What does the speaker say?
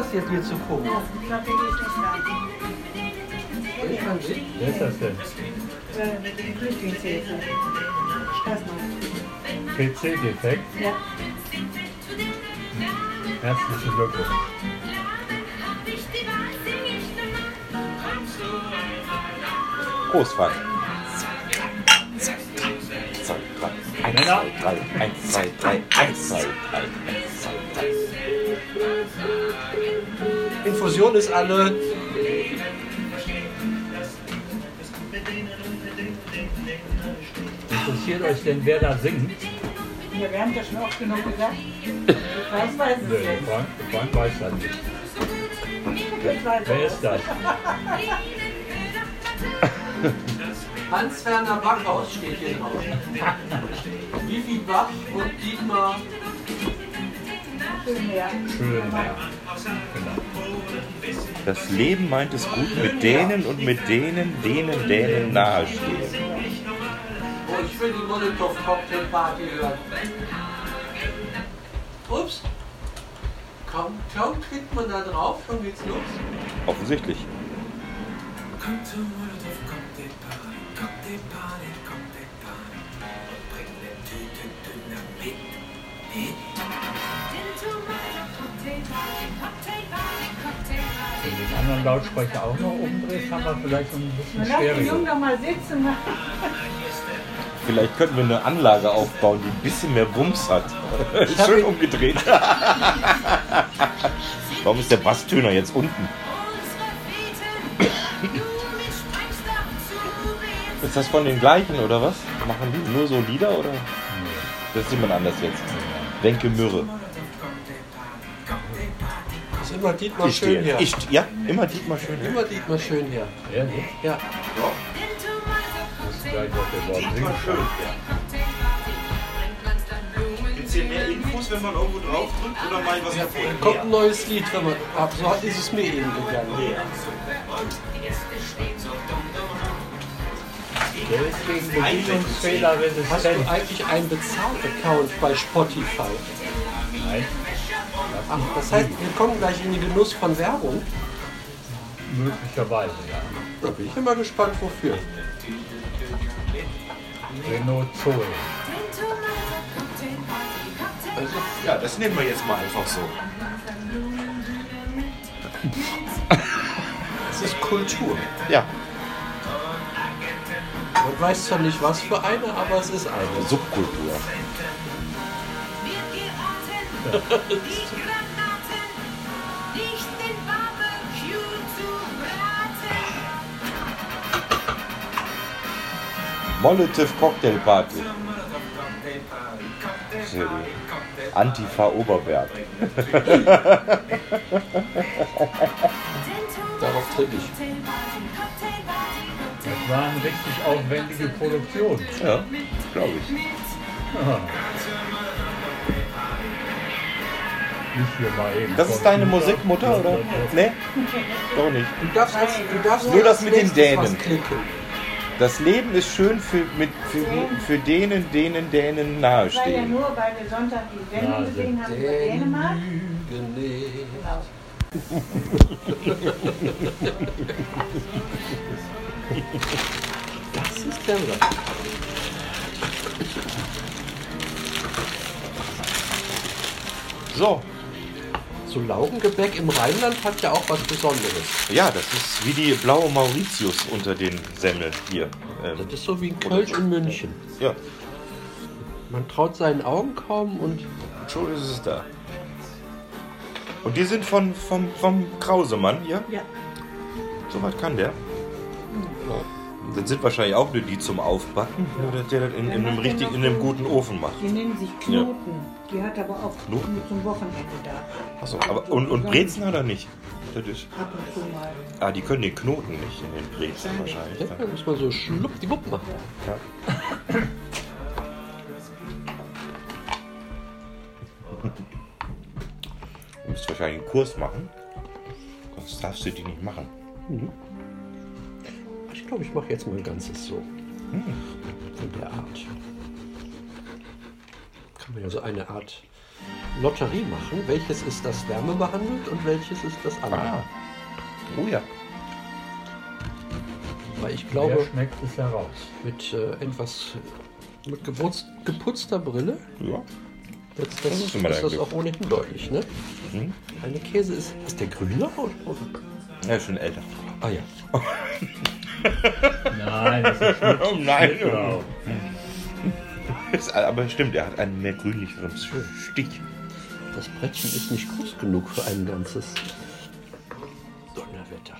das jetzt hier zu sehen. Wer ist das denn? Äh. PC-Defekt? Ja. Herzlichen Glückwunsch. Groß, Frank. Zwei, drei. Eins, Männer. zwei, drei. Eins, zwei, drei. Eins, zwei, drei. Eins, zwei, drei. Infusion ist alle. Interessiert euch denn, wer da singt? Ja, wir haben das schon oft genug gesagt. Ich weiß es Nö, jetzt. Frank, Frank weiß das nicht. Ich weiß Wer ist das? Hans-Werner Backhaus steht hier drauf. Vivi Bach und Dietmar. Schön, ja. Schön, ja. Das Leben meint es gut mit denen und mit denen, denen, denen nahestehen. Oh, ich will die Molotow-Cocktail-Party hören. Ups. Kaum, kaum klickt man da drauf, schon geht's los. Offensichtlich. Kommt zur Molotow Cocktail den anderen Lautsprecher auch noch umdrehst, haben wir vielleicht ein bisschen Lass den Jungen doch mal sitzen. Vielleicht könnten wir eine Anlage aufbauen, die ein bisschen mehr Bums hat. Schön umgedreht. Warum ist der Basstöner jetzt unten? Ist das von den gleichen oder was? Machen die nur so Lieder oder? Das ist jemand anders jetzt. Wenke Mürre. Ist immer Dietmar Ich schön stehe. hier. Ich, ja, immer Dietmar schön. Immer Dietmar schön hier. Ehrlich? Ja. Das ist gleich, was der überhaupt singen kann. Gibt es hier mehr Infos, wenn man irgendwo drauf drückt oder mal was hervorheben? Kommt ein neues Lied, wenn man. ab- So ist es mir eben gegangen. Ist gegen Bedienungsfehler Hast du eigentlich einen Bezahlt-Account bei Spotify? Nein, Ach, das heißt, wir kommen gleich in den Genuss von Werbung. möglicherweise, ja. Da bin ich immer gespannt, wofür. Renault Zoe. Also, Ja, das nehmen wir jetzt mal einfach so. es ist Kultur. Ja, Man weiß zwar nicht, was für eine, aber es ist eine. Subkultur. Molotow Cocktail Party. Sehr gut. Antifa Oberberg. Darauf trinke ich. Das war eine richtig aufwendige Produktion. Ja, glaube ich. Nicht hier mal eben. Das ist deine Computer. Musik, Mutter, oder? Nee? Doch nicht. Du darfst, als, du darfst Nur das mit den Dänen. Das Leben ist schön für, mit, für, für denen, denen, denen Das war ja nahestehen. nur, weil wir Sonntag die Sendung gesehen haben über Dänemark. Das ist der Rap. So, So Laugengebäck im Rheinland hat ja auch was Besonderes. ja, das ist wie die blaue Mauritius unter den Semmeln hier. Ähm, Das ist so wie ein Kölsch in München. ja, Man traut seinen Augen kaum und schon ist es da. Und die sind von, vom, vom Krausemann hier. Ja. So was kann der. Das sind wahrscheinlich auch nur die zum Aufbacken, nur dass der das in, in einem richtig, in einem guten Ofen macht. Die nennen sich Knoten. Die hat aber auch Knoten? nur zum Wochenende da. Achso, aber und, und Brezen hat er nicht. Das ist, Ab und zu mal. ah, die können den Knoten nicht in den Brezen wahrscheinlich. ja, da muss man so schluppdiwupp machen. Ja. Du musst wahrscheinlich einen Kurs machen. Sonst darfst du die nicht machen. Ich glaube, ich mache jetzt mal ein ganzes so. Von der Art. Also eine Art Lotterie machen. Welches ist das wärmebehandelt und welches ist das andere? Ah. Oh ja. Weil ich Wer glaube, schmeckt es heraus? mit äh, etwas mit geputz, geputzter Brille Ja. wird das, Das ist ist, das Glück. auch ohnehin deutlich. Ne? Mhm. Eine Käse ist. Ist der grüner? Oder? oder? Er ist schon älter. Ah ja. Nein, das ist nicht oh nein. Genau. Ist, aber stimmt, er hat einen mehr grünlicheren Stich. Das Brettchen ist nicht groß genug für ein ganzes Donnerwetter.